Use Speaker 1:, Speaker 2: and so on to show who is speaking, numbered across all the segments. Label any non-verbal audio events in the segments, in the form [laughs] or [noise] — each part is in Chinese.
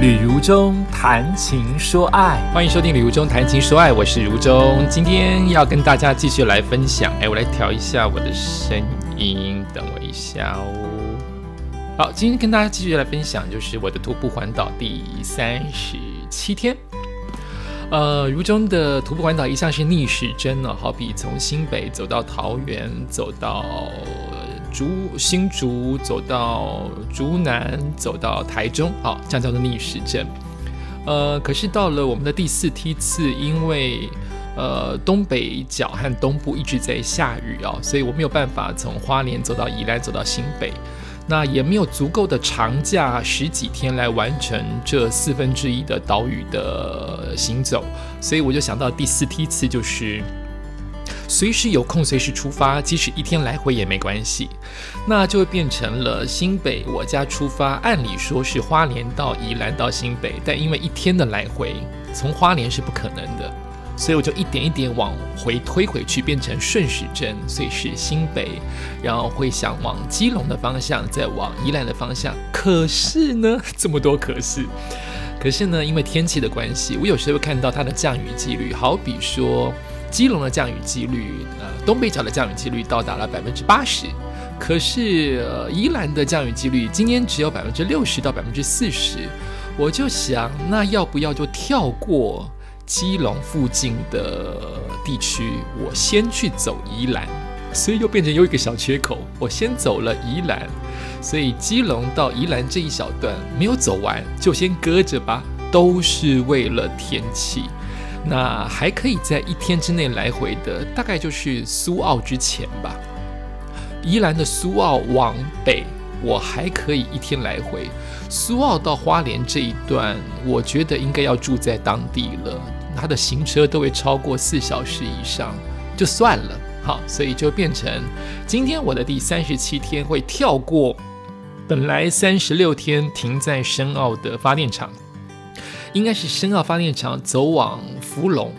Speaker 1: 旅如中谈情说爱，
Speaker 2: 欢迎收听《旅如中谈情说爱》，我是如中，今天要跟大家继续来分享。哎，我来调一下我的声音，等我一下哦。好，今天跟大家继续来分享，就是我的徒步环岛第三十七天。呃，如中的徒步环岛一向是逆时针呢，好比从新北走到桃园，走到。竹新竹走到竹南，走到台中，好，这样叫做逆时针。呃，可是到了我们的第四梯次，因为呃东北角和东部一直在下雨啊，所以我没有办法从花莲走到宜兰，走到新北，那也没有足够的长假十几天来完成这四分之一的岛屿的行走，所以我就想到第四梯次就是。随时有空，随时出发，即使一天来回也没关系，那就会变成了新北我家出发。按理说是花莲到宜兰到新北，但因为一天的来回，从花莲是不可能的，所以我就一点一点往回推回去，变成顺时针，所以是新北，然后会想往基隆的方向，再往宜兰的方向。可是呢，这么多可是，可是呢，因为天气的关系，我有时候会看到它的降雨几率，好比说。基隆的降雨几率，呃，东北角的降雨几率到达了百分之八十，可是呃宜兰的降雨几率今天只有百分之六十到百分之四十。我就想，那要不要就跳过基隆附近的地区，我先去走宜兰？所以又变成有一个小缺口，我先走了宜兰，所以基隆到宜兰这一小段没有走完，就先搁着吧，都是为了天气。那还可以在一天之内来回的，大概就是苏澳之前吧。宜兰的苏澳往北，我还可以一天来回。苏澳到花莲这一段，我觉得应该要住在当地了。它的行车都会超过四小时以上，就算了。好，所以就变成今天我的第三十七天会跳过本来三十六天停在深澳的发电厂。应该是深澳发电厂走往福隆，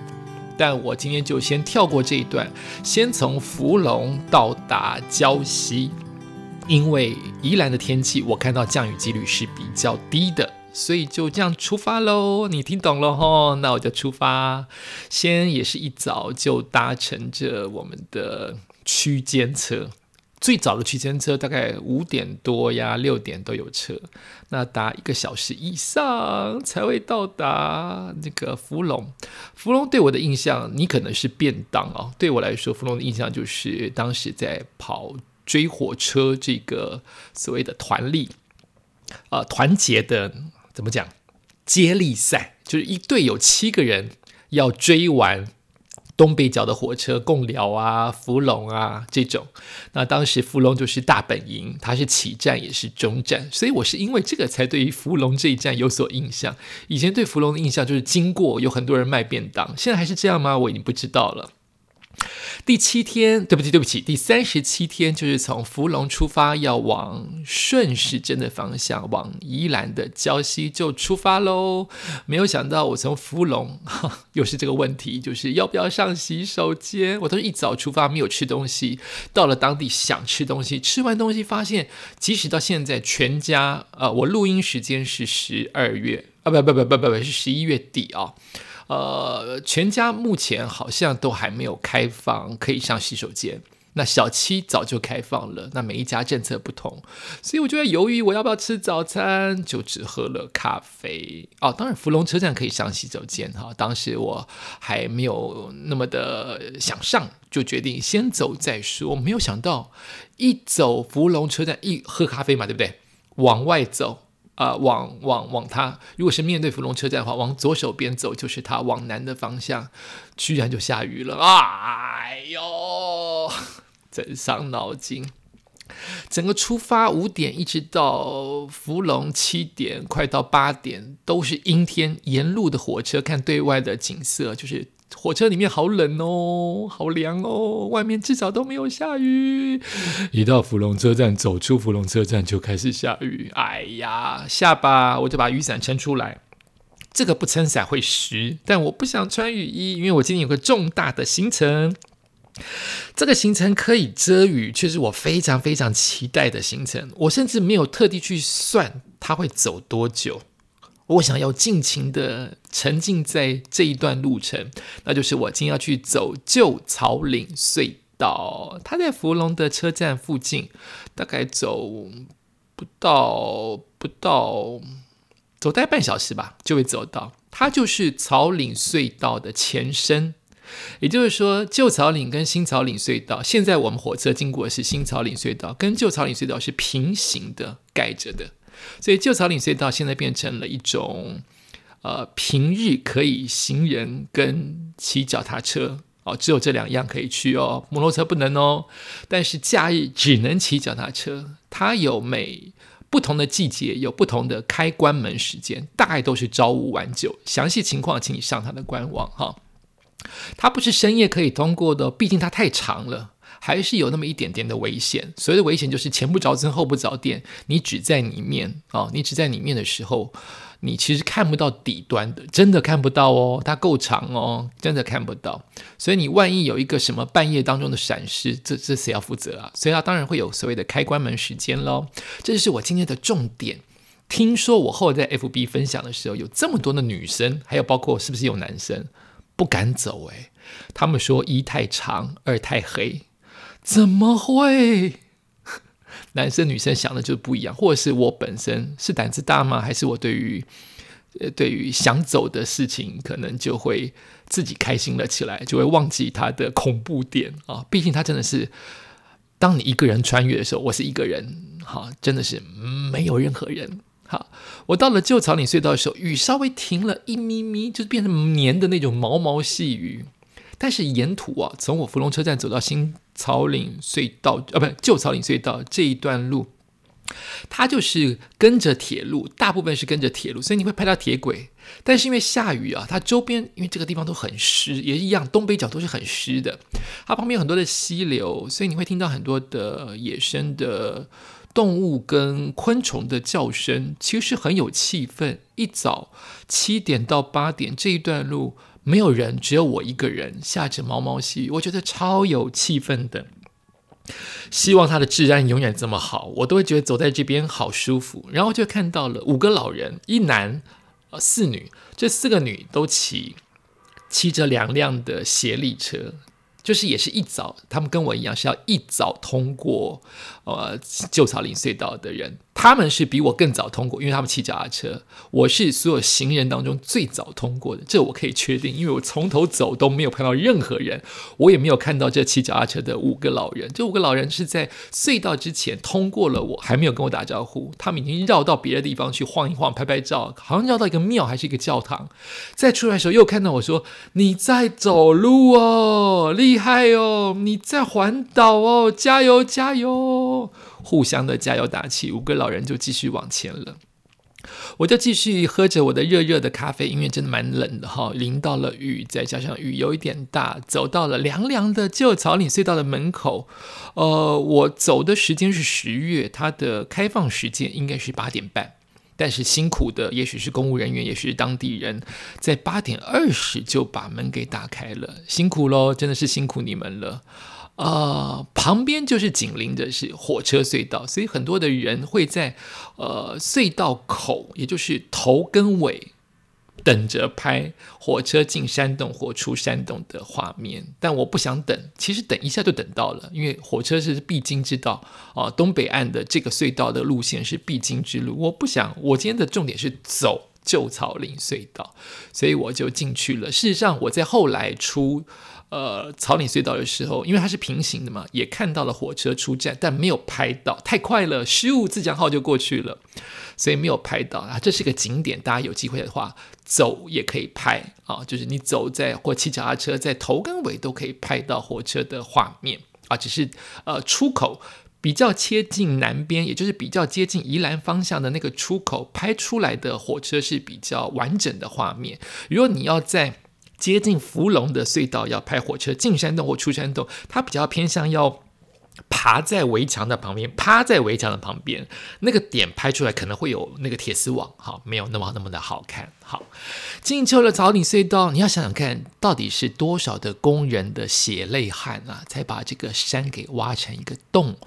Speaker 2: 但我今天就先跳过这一段，先从福隆到达礁溪，因为宜兰的天气我看到降雨几率是比较低的，所以就这样出发喽。你听懂了吼？那我就出发，先也是一早就搭乘着我们的区间车。最早的区间车大概五点多呀，六点都有车，那搭一个小时以上才会到达那个福隆。福隆对我的印象，你可能是便当哦。对我来说，福隆的印象就是当时在跑追火车这个所谓的团力，呃，团结的怎么讲？接力赛，就是一队有七个人要追完。东北角的火车，贡寮啊、福隆啊这种，那当时福隆就是大本营，它是起站也是终站，所以我是因为这个才对于福隆这一站有所印象。以前对福隆的印象就是经过有很多人卖便当，现在还是这样吗？我已经不知道了。第七天，对不起，对不起，第三十七天就是从福隆出发，要往顺时针的方向，往宜兰的礁溪就出发喽。没有想到，我从福隆 [laughs] 又是这个问题，就是要不要上洗手间？我都是一早出发，没有吃东西，到了当地想吃东西，吃完东西发现，即使到现在，全家，呃，我录音时间是十二月啊，不不不不不不，是十一月底啊。呃，全家目前好像都还没有开放可以上洗手间。那小七早就开放了，那每一家政策不同，所以我就在犹豫我要不要吃早餐，就只喝了咖啡。哦，当然福隆车站可以上洗手间哈，当时我还没有那么的想上，就决定先走再说。没有想到一走福隆车站一喝咖啡嘛，对不对？往外走。啊，往往往它，如果是面对福隆车站的话，往左手边走就是它往南的方向，居然就下雨了，哎呦，真伤脑筋。整个出发五点一直到福隆七点，快到八点都是阴天，沿路的火车看对外的景色就是。火车里面好冷哦，好凉哦，外面至少都没有下雨。一到福隆车站，走出福隆车站就开始下雨。哎呀，下吧，我就把雨伞撑出来。这个不撑伞会湿，但我不想穿雨衣，因为我今天有个重大的行程。这个行程可以遮雨，却是我非常非常期待的行程。我甚至没有特地去算它会走多久。我想要尽情的沉浸在这一段路程，那就是我今天要去走旧草岭隧道。它在福隆的车站附近，大概走不到不到，走大概半小时吧，就会走到。它就是草岭隧道的前身，也就是说，旧草岭跟新草岭隧道，现在我们火车经过的是新草岭隧道，跟旧草岭隧道是平行的盖着的。所以旧草岭隧道现在变成了一种，呃，平日可以行人跟骑脚踏车哦，只有这两样可以去哦，摩托车不能哦。但是假日只能骑脚踏车，它有每不同的季节有不同的开关门时间，大概都是朝五晚九。详细情况请你上它的官网哈。它不是深夜可以通过的，毕竟它太长了。还是有那么一点点的危险。所谓的危险就是前不着村后不着店，你只在里面啊，你只在里面的时候，你其实看不到底端的，真的看不到哦。它够长哦，真的看不到。所以你万一有一个什么半夜当中的闪失，这这谁要负责啊？所以它当然会有所谓的开关门时间喽。这就是我今天的重点。听说我后来在 FB 分享的时候，有这么多的女生，还有包括是不是有男生不敢走？诶，他们说一太长，二太黑。怎么会？[laughs] 男生女生想的就不一样，或者是我本身是胆子大吗？还是我对于呃对于想走的事情，可能就会自己开心了起来，就会忘记它的恐怖点啊！毕竟它真的是，当你一个人穿越的时候，我是一个人，哈，真的是没有任何人。好，我到了旧草岭隧道的时候，雨稍微停了一咪咪，就变成黏的那种毛毛细雨。但是沿途啊，从我福隆车站走到新草岭隧道，啊，不，旧草岭隧道这一段路，它就是跟着铁路，大部分是跟着铁路，所以你会拍到铁轨。但是因为下雨啊，它周边因为这个地方都很湿，也一样，东北角都是很湿的。它旁边有很多的溪流，所以你会听到很多的野生的动物跟昆虫的叫声，其实很有气氛。一早七点到八点这一段路。没有人，只有我一个人，下着毛毛细雨，我觉得超有气氛的。希望它的治安永远这么好，我都会觉得走在这边好舒服。然后就看到了五个老人，一男呃四女，这四个女都骑骑着两辆的斜力车。就是也是一早，他们跟我一样是要一早通过呃旧草岭隧道的人，他们是比我更早通过，因为他们骑脚踏车。我是所有行人当中最早通过的，这我可以确定，因为我从头走都没有看到任何人，我也没有看到这骑脚踏车的五个老人。这五个老人是在隧道之前通过了，我还没有跟我打招呼，他们已经绕到别的地方去晃一晃、拍拍照，好像绕到一个庙还是一个教堂。再出来的时候又看到我说：“你在走路哦，厉害哦！你在环岛哦，加油加油！互相的加油打气，五个老人就继续往前了。我就继续喝着我的热热的咖啡，因为真的蛮冷的哈，淋到了雨，再加上雨有一点大，走到了凉凉的旧草岭隧道的门口。呃，我走的时间是十月，它的开放时间应该是八点半。但是辛苦的，也许是公务人员，也许是当地人，在八点二十就把门给打开了，辛苦喽，真的是辛苦你们了。呃，旁边就是紧邻的是火车隧道，所以很多的人会在呃隧道口，也就是头跟尾。等着拍火车进山洞或出山洞的画面，但我不想等。其实等一下就等到了，因为火车是必经之道啊。东北岸的这个隧道的路线是必经之路，我不想。我今天的重点是走旧草岭隧道，所以我就进去了。事实上，我在后来出呃草岭隧道的时候，因为它是平行的嘛，也看到了火车出站，但没有拍到，太快了，失误自强号就过去了。所以没有拍到啊，这是个景点，大家有机会的话走也可以拍啊，就是你走在或骑脚踏车，在头跟尾都可以拍到火车的画面啊，只是呃出口比较接近南边，也就是比较接近宜兰方向的那个出口拍出来的火车是比较完整的画面。如果你要在接近芙蓉的隧道要拍火车进山洞或出山洞，它比较偏向要。爬在围墙的旁边，趴在围墙的旁边，那个点拍出来可能会有那个铁丝网，好，没有那么那么的好看。好，进去了草岭隧道，你要想想看，到底是多少的工人的血泪汗啊，才把这个山给挖成一个洞，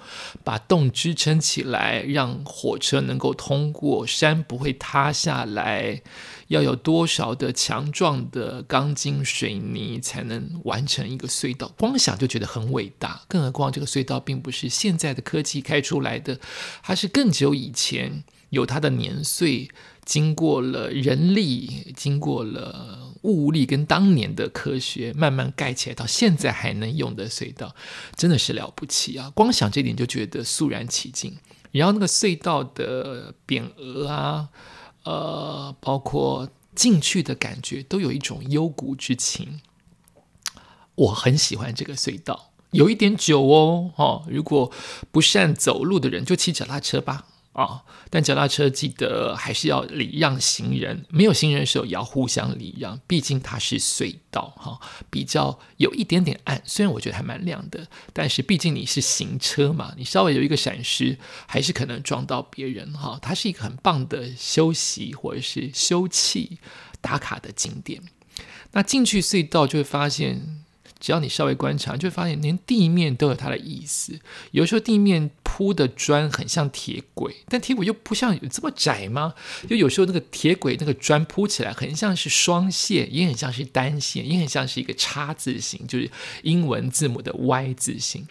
Speaker 2: 把洞支撑起来，让火车能够通过，山不会塌下来。要有多少的强壮的钢筋水泥才能完成一个隧道？光想就觉得很伟大，更何况这个隧道并不是现在的科技开出来的，它是更久以前有它的年岁，经过了人力，经过了物力跟当年的科学慢慢盖起来，到现在还能用的隧道，真的是了不起啊！光想这点就觉得肃然起敬。然后那个隧道的匾额啊。呃，包括进去的感觉，都有一种幽谷之情。我很喜欢这个隧道，有一点久哦，哦，如果不善走路的人，就骑脚踏车吧。啊！但脚踏车记得还是要礼让行人，没有行人的时候也要互相礼让，毕竟它是隧道哈，比较有一点点暗。虽然我觉得还蛮亮的，但是毕竟你是行车嘛，你稍微有一个闪失，还是可能撞到别人哈。它是一个很棒的休息或者是休憩打卡的景点。那进去隧道就会发现。只要你稍微观察，就会发现连地面都有它的意思。有时候地面铺的砖很像铁轨，但铁轨又不像有这么窄吗？就有时候那个铁轨那个砖铺起来很像是双线，也很像是单线，也很像是一个叉字形，就是英文字母的 Y 字形。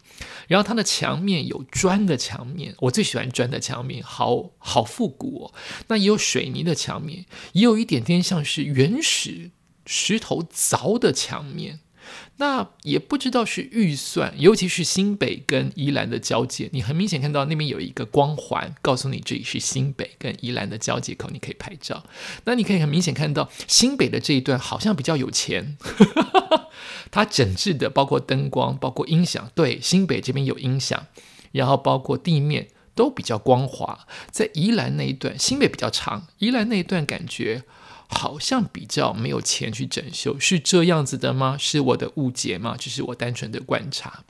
Speaker 2: 然后它的墙面有砖的墙面，我最喜欢砖的墙面，好好复古哦。那也有水泥的墙面，也有一点点像是原始石头凿的墙面。那也不知道是预算，尤其是新北跟宜兰的交界，你很明显看到那边有一个光环，告诉你这里是新北跟宜兰的交界口，你可以拍照。那你可以很明显看到新北的这一段好像比较有钱，[laughs] 它整治的包括灯光、包括音响，对，新北这边有音响，然后包括地面都比较光滑。在宜兰那一段，新北比较长，宜兰那一段感觉。好像比较没有钱去整修，是这样子的吗？是我的误解吗？只是我单纯的观察。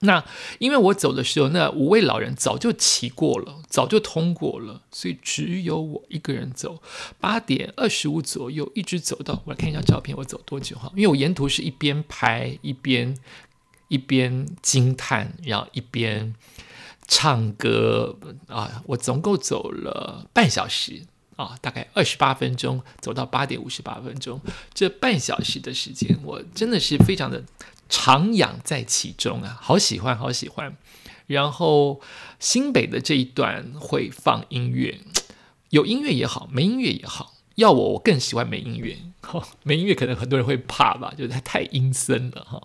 Speaker 2: 那因为我走的时候，那五位老人早就骑过了，早就通过了，所以只有我一个人走。八点二十五左右，一直走到我来看一下照片，我走多久哈？因为我沿途是一边拍一边一边惊叹，然后一边唱歌啊！我总共走了半小时。啊，大概二十八分钟走到八点五十八分钟，这半小时的时间，我真的是非常的徜徉在其中啊，好喜欢，好喜欢。然后新北的这一段会放音乐，有音乐也好，没音乐也好。要我，我更喜欢没音乐。哈，没音乐可能很多人会怕吧，就是它太阴森了哈。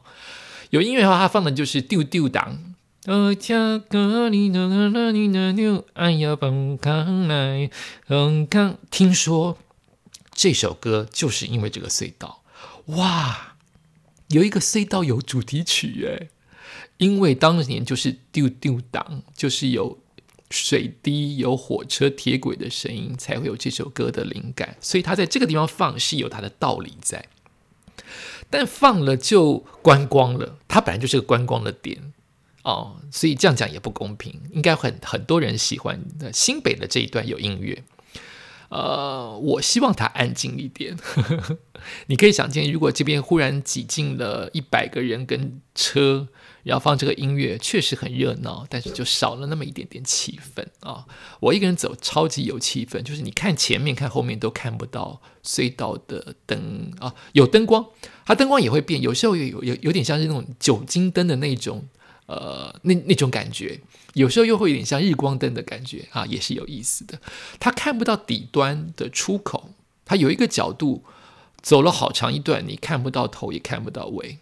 Speaker 2: 有音乐的话，它放的就是丢丢档。哦，恰克里诺拉尼那牛，哎呀，蹦康来，蹦康。听说这首歌就是因为这个隧道，哇，有一个隧道有主题曲哎，因为当年就是丢丢档，就是有水滴、有火车、铁轨的声音，才会有这首歌的灵感，所以他在这个地方放是有它的道理在，但放了就观光了，它本来就是个观光的点。哦，所以这样讲也不公平，应该很很多人喜欢的新北的这一段有音乐，呃，我希望它安静一点。[laughs] 你可以想见，如果这边忽然挤进了一百个人跟车，然后放这个音乐，确实很热闹，但是就少了那么一点点气氛啊。我一个人走超级有气氛，就是你看前面看后面都看不到隧道的灯啊，有灯光，它灯光也会变，有时候有有有点像是那种酒精灯的那种。呃，那那种感觉，有时候又会有点像日光灯的感觉啊，也是有意思的。它看不到底端的出口，它有一个角度，走了好长一段，你看不到头，也看不到尾。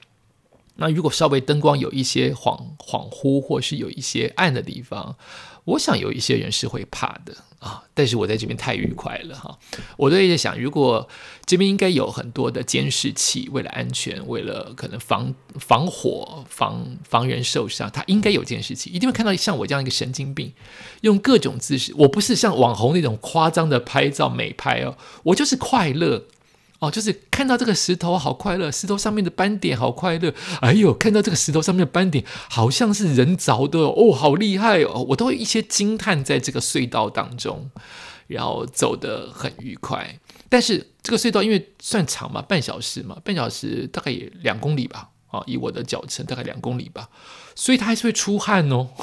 Speaker 2: 那如果稍微灯光有一些恍恍惚，或是有一些暗的地方，我想有一些人是会怕的啊。但是我在这边太愉快了哈。我都在想，如果这边应该有很多的监视器，为了安全，为了可能防防火、防防人受伤，他应该有监视器，一定会看到像我这样一个神经病，用各种姿势。我不是像网红那种夸张的拍照美拍哦，我就是快乐。哦，就是看到这个石头好快乐，石头上面的斑点好快乐。哎呦，看到这个石头上面的斑点，好像是人凿的哦，好厉害哦！我都会一些惊叹在这个隧道当中，然后走得很愉快。但是这个隧道因为算长嘛，半小时嘛，半小时大概也两公里吧，啊，以我的脚程大概两公里吧，所以它还是会出汗哦。[laughs]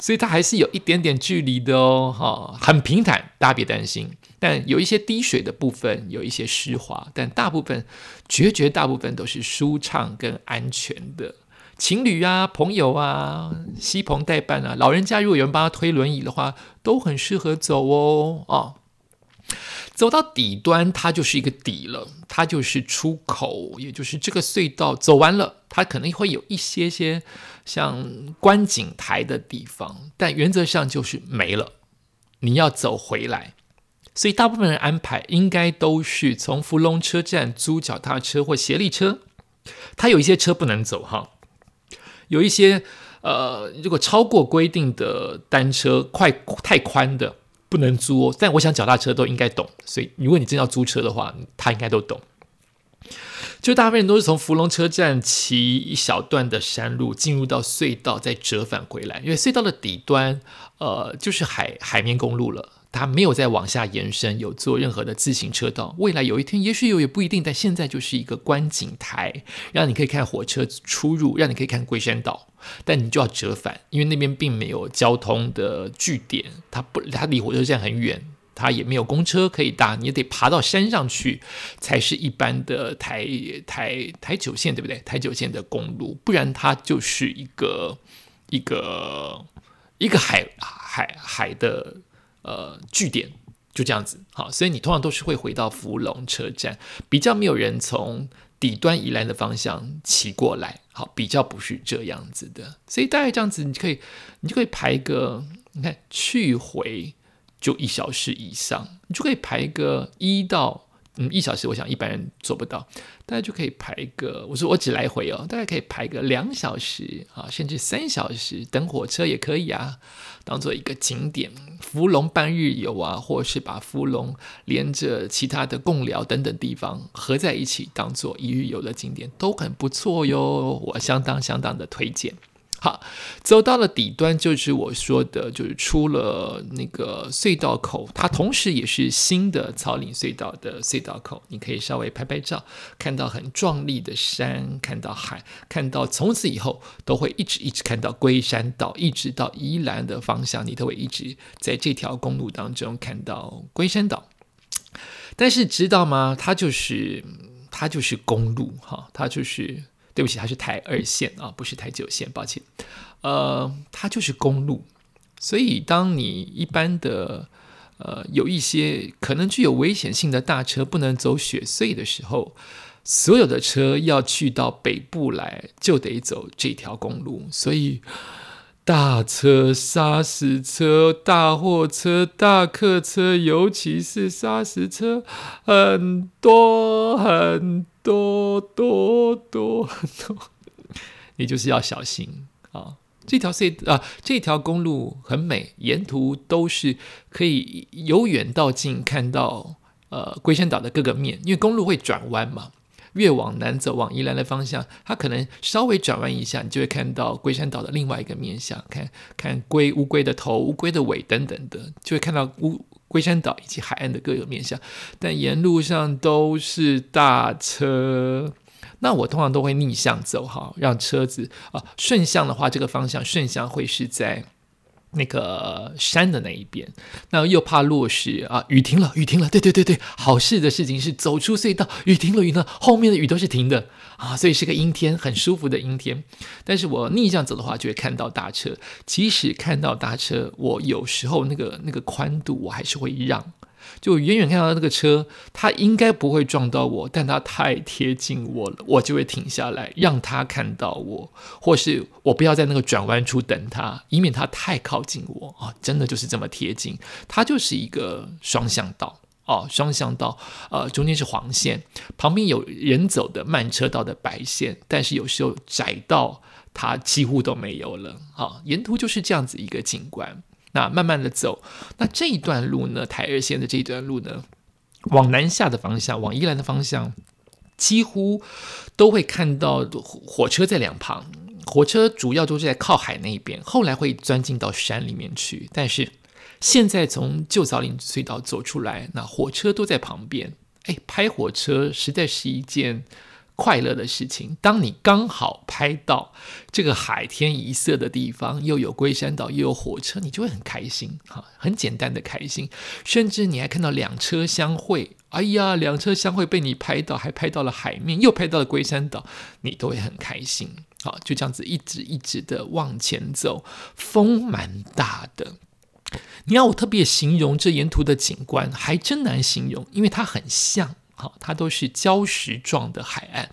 Speaker 2: 所以它还是有一点点距离的哦，哈，很平坦，大家别担心。但有一些滴水的部分，有一些湿滑，但大部分绝绝大部分都是舒畅跟安全的。情侣啊，朋友啊，西朋代伴啊，老人家如果有人帮他推轮椅的话，都很适合走哦，啊。走到底端，它就是一个底了，它就是出口，也就是这个隧道走完了，它可能会有一些些像观景台的地方，但原则上就是没了，你要走回来。所以大部分人安排应该都是从福隆车站租脚踏车或协力车，它有一些车不能走哈，有一些呃，如果超过规定的单车快太宽的。不能租哦，但我想脚踏车都应该懂，所以如果你真要租车的话，他应该都懂。就大部分人都是从福隆车站骑一小段的山路进入到隧道，再折返回来，因为隧道的底端，呃，就是海海面公路了。它没有再往下延伸，有做任何的自行车道。未来有一天，也许有，也不一定。但现在就是一个观景台，让你可以看火车出入，让你可以看龟山岛。但你就要折返，因为那边并没有交通的据点，它不，它离火车站很远，它也没有公车可以搭，你得爬到山上去，才是一般的台台台九线，对不对？台九线的公路，不然它就是一个一个一个海海海的。呃，据点就这样子，好，所以你通常都是会回到福隆车站，比较没有人从底端宜兰的方向骑过来，好，比较不是这样子的，所以大概这样子，你可以，你就可以排个，你看去回就一小时以上，你就可以排个一到。嗯，一小时我想一般人做不到，大家就可以排个，我说我只来回哦，大家可以排个两小时啊，甚至三小时等火车也可以啊，当做一个景点，芙蓉半日游啊，或是把芙蓉连着其他的贡寮等等地方合在一起，当做一日游的景点都很不错哟，我相当相当的推荐。好，走到了底端，就是我说的，就是出了那个隧道口，它同时也是新的草岭隧道的隧道口。你可以稍微拍拍照，看到很壮丽的山，看到海，看到从此以后都会一直一直看到龟山岛，一直到宜兰的方向，你都会一直在这条公路当中看到龟山岛。但是知道吗？它就是它就是公路哈，它就是。对不起，它是台二线啊，不是台九线，抱歉。呃，它就是公路，所以当你一般的呃有一些可能具有危险性的大车不能走雪隧的时候，所有的车要去到北部来就得走这条公路，所以大车、砂石车、大货车、大客车，尤其是砂石车，很多很。多多多多，你就是要小心啊！这条隧啊，这条公路很美，沿途都是可以由远到近看到呃龟山岛的各个面，因为公路会转弯嘛。越往南走，往宜兰的方向，它可能稍微转弯一下，你就会看到龟山岛的另外一个面相，看看龟乌龟的头、乌龟的尾等等的，就会看到乌。龟山岛以及海岸的各个面向，但沿路上都是大车，那我通常都会逆向走哈，让车子啊顺向的话，这个方向顺向会是在。那个山的那一边，那又怕落石啊！雨停了，雨停了，对对对对，好事的事情是走出隧道，雨停了，雨呢，后面的雨都是停的啊，所以是个阴天，很舒服的阴天。但是我逆向走的话，就会看到大车，即使看到大车，我有时候那个那个宽度，我还是会让。就远远看到那个车，它应该不会撞到我，但它太贴近我了，我就会停下来，让它看到我，或是我不要在那个转弯处等它，以免它太靠近我啊！真的就是这么贴近，它就是一个双向道哦，双向道，呃，中间是黄线，旁边有人走的慢车道的白线，但是有时候窄道它几乎都没有了，好，沿途就是这样子一个景观。那慢慢的走，那这一段路呢？台二线的这一段路呢？往南下的方向，往宜兰的方向，几乎都会看到火车在两旁。火车主要都是在靠海那边，后来会钻进到山里面去。但是现在从旧枣林隧道走出来，那火车都在旁边。哎，拍火车实在是一件。快乐的事情，当你刚好拍到这个海天一色的地方，又有龟山岛，又有火车，你就会很开心哈，很简单的开心。甚至你还看到两车相会，哎呀，两车相会被你拍到，还拍到了海面，又拍到了龟山岛，你都会很开心。好，就这样子一直一直的往前走，风蛮大的。你要我特别形容这沿途的景观，还真难形容，因为它很像。好，它都是礁石状的海岸，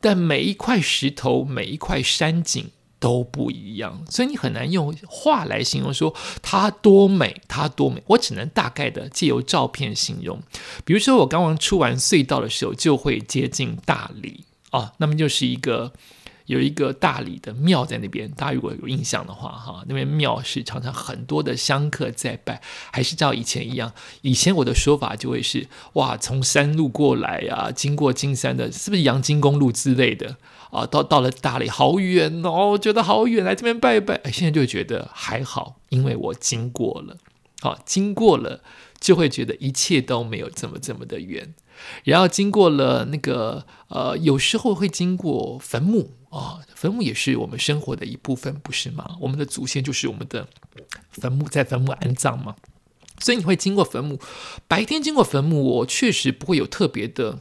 Speaker 2: 但每一块石头、每一块山景都不一样，所以你很难用话来形容说它多美，它多美。我只能大概的借由照片形容。比如说，我刚刚出完隧道的时候，就会接近大理啊，那么就是一个。有一个大理的庙在那边，大家如果有印象的话，哈，那边庙是常常很多的香客在拜，还是照以前一样。以前我的说法就会是，哇，从山路过来呀，经过金山的，是不是阳金公路之类的啊？到到了大理，好远哦，觉得好远，来这边拜一拜。现在就觉得还好，因为我经过了，好，经过了就会觉得一切都没有这么这么的远。然后经过了那个呃，有时候会经过坟墓啊，坟墓也是我们生活的一部分，不是吗？我们的祖先就是我们的坟墓，在坟墓安葬嘛，所以你会经过坟墓。白天经过坟墓，我确实不会有特别的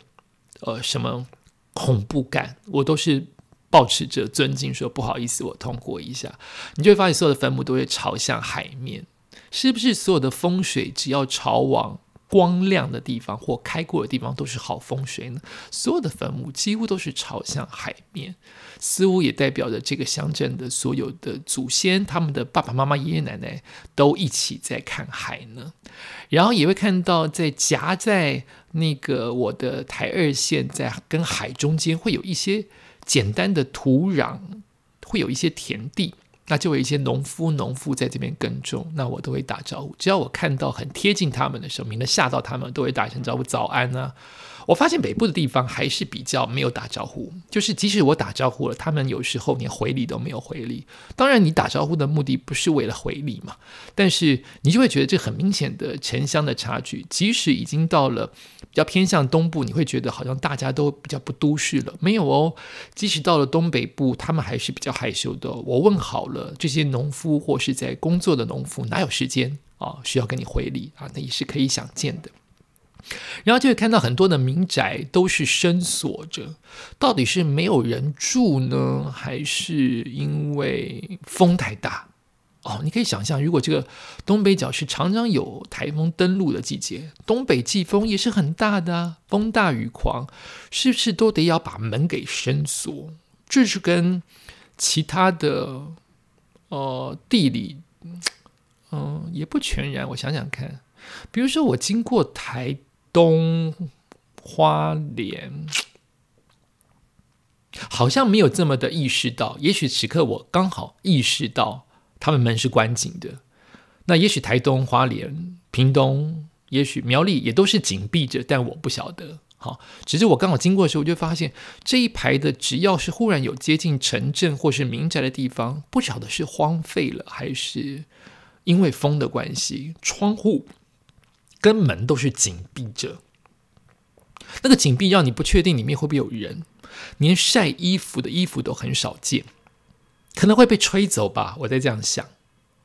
Speaker 2: 呃什么恐怖感，我都是保持着尊敬，说不好意思，我通过一下。你就会发现，所有的坟墓都会朝向海面，是不是？所有的风水只要朝往。光亮的地方或开阔的地方都是好风水呢。所有的坟墓几乎都是朝向海面，似乎也代表着这个乡镇的所有的祖先，他们的爸爸妈妈、爷爷奶奶都一起在看海呢。然后也会看到，在夹在那个我的台二线在跟海中间，会有一些简单的土壤，会有一些田地。那就有一些农夫、农妇在这边耕种，那我都会打招呼。只要我看到很贴近他们的时候，免得吓到他们，都会打一声招呼：“早安啊！”我发现北部的地方还是比较没有打招呼，就是即使我打招呼了，他们有时候连回礼都没有回礼。当然，你打招呼的目的不是为了回礼嘛？但是你就会觉得这很明显的城乡的差距。即使已经到了比较偏向东部，你会觉得好像大家都比较不都市了。没有哦，即使到了东北部，他们还是比较害羞的。我问好了，这些农夫或是在工作的农夫，哪有时间啊？需要跟你回礼啊？那也是可以想见的。然后就会看到很多的民宅都是深锁着，到底是没有人住呢，还是因为风太大？哦，你可以想象，如果这个东北角是常常有台风登陆的季节，东北季风也是很大的，风大雨狂，是不是都得要把门给深锁？这是跟其他的呃地理，嗯，也不全然。我想想看，比如说我经过台。东花莲好像没有这么的意识到，也许此刻我刚好意识到他们门是关紧的。那也许台东花莲、屏东，也许苗栗也都是紧闭着，但我不晓得。好，只是我刚好经过的时候，我就发现这一排的，只要是忽然有接近城镇或是民宅的地方，不晓得是荒废了，还是因为风的关系，窗户。跟门都是紧闭着，那个紧闭让你不确定里面会不会有人，连晒衣服的衣服都很少见，可能会被吹走吧。我在这样想，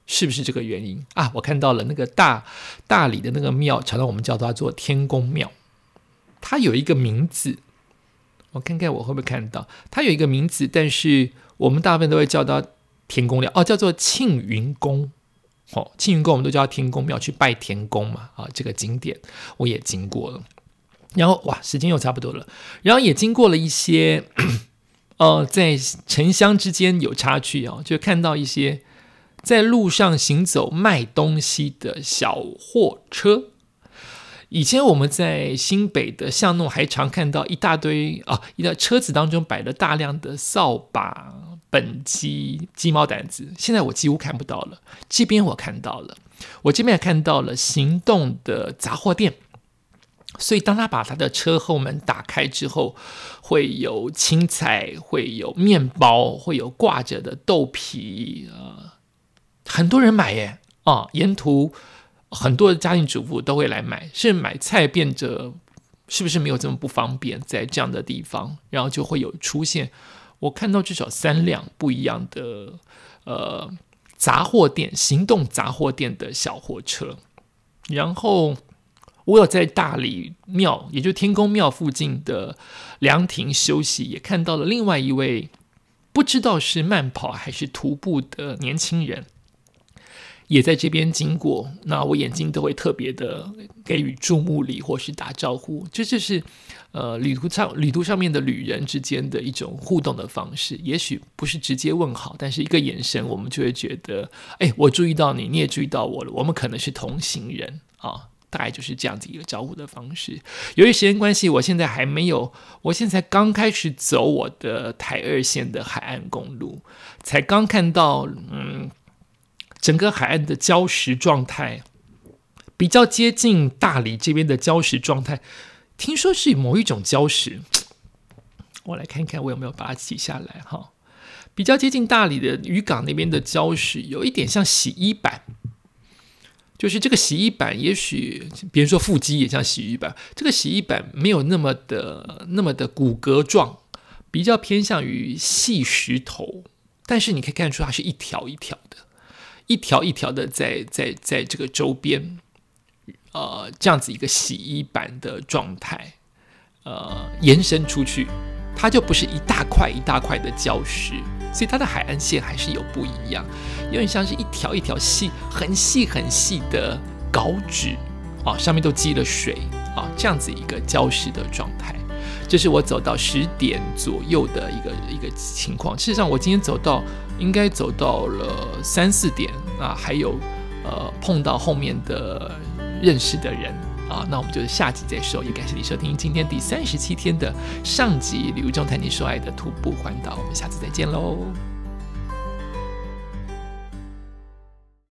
Speaker 2: 是不是这个原因啊？我看到了那个大大理的那个庙，常常我们叫它做天宫庙，它有一个名字，我看看我会不会看到，它有一个名字，但是我们大部分都会叫它天宫庙哦，叫做庆云宫。哦，庆云宫我们都叫天宫庙，去拜天宫嘛。啊，这个景点我也经过了。然后哇，时间又差不多了。然后也经过了一些，[clears throat] 呃，在城乡之间有差距啊，就看到一些在路上行走卖东西的小货车。以前我们在新北的巷弄还常看到一大堆啊，一辆车子当中摆了大量的扫把。本鸡鸡毛掸子，现在我几乎看不到了。这边我看到了，我这边也看到了行动的杂货店。所以当他把他的车后门打开之后，会有青菜，会有面包，会有挂着的豆皮，呃，很多人买耶啊，沿途很多的家庭主妇都会来买，是买菜变着。是不是没有这么不方便？在这样的地方，然后就会有出现，我看到至少三辆不一样的呃杂货店、行动杂货店的小货车。然后我有在大理庙，也就天宫庙附近的凉亭休息，也看到了另外一位不知道是慢跑还是徒步的年轻人。也在这边经过，那我眼睛都会特别的给予注目礼或是打招呼，这就是呃旅途上旅途上面的旅人之间的一种互动的方式。也许不是直接问好，但是一个眼神，我们就会觉得，哎，我注意到你，你也注意到我了，我们可能是同行人啊，大概就是这样子一个招呼的方式。由于时间关系，我现在还没有，我现在刚开始走我的台二线的海岸公路，才刚看到，嗯。整个海岸的礁石状态比较接近大理这边的礁石状态，听说是某一种礁石，[tsk] 我来看看我有没有把它记下来哈。比较接近大理的渔港那边的礁石，有一点像洗衣板，就是这个洗衣板，也许别人说腹肌也像洗衣板，这个洗衣板没有那么的那么的骨骼状，比较偏向于细石头，但是你可以看出它是一条一条的。一条一条的在在在这个周边，呃，这样子一个洗衣板的状态，呃，延伸出去，它就不是一大块一大块的礁石，所以它的海岸线还是有不一样，有点像是一条一条细、很细很细的稿纸啊，上面都积了水啊，这样子一个礁石的状态。这是我走到十点左右的一个一个情况。事实上，我今天走到应该走到了三四点啊，还有呃碰到后面的认识的人啊。那我们就下集再说。也感谢你收听今天第三十七天的上集《旅游中谈你说爱的徒步环岛》。我们下次再见喽。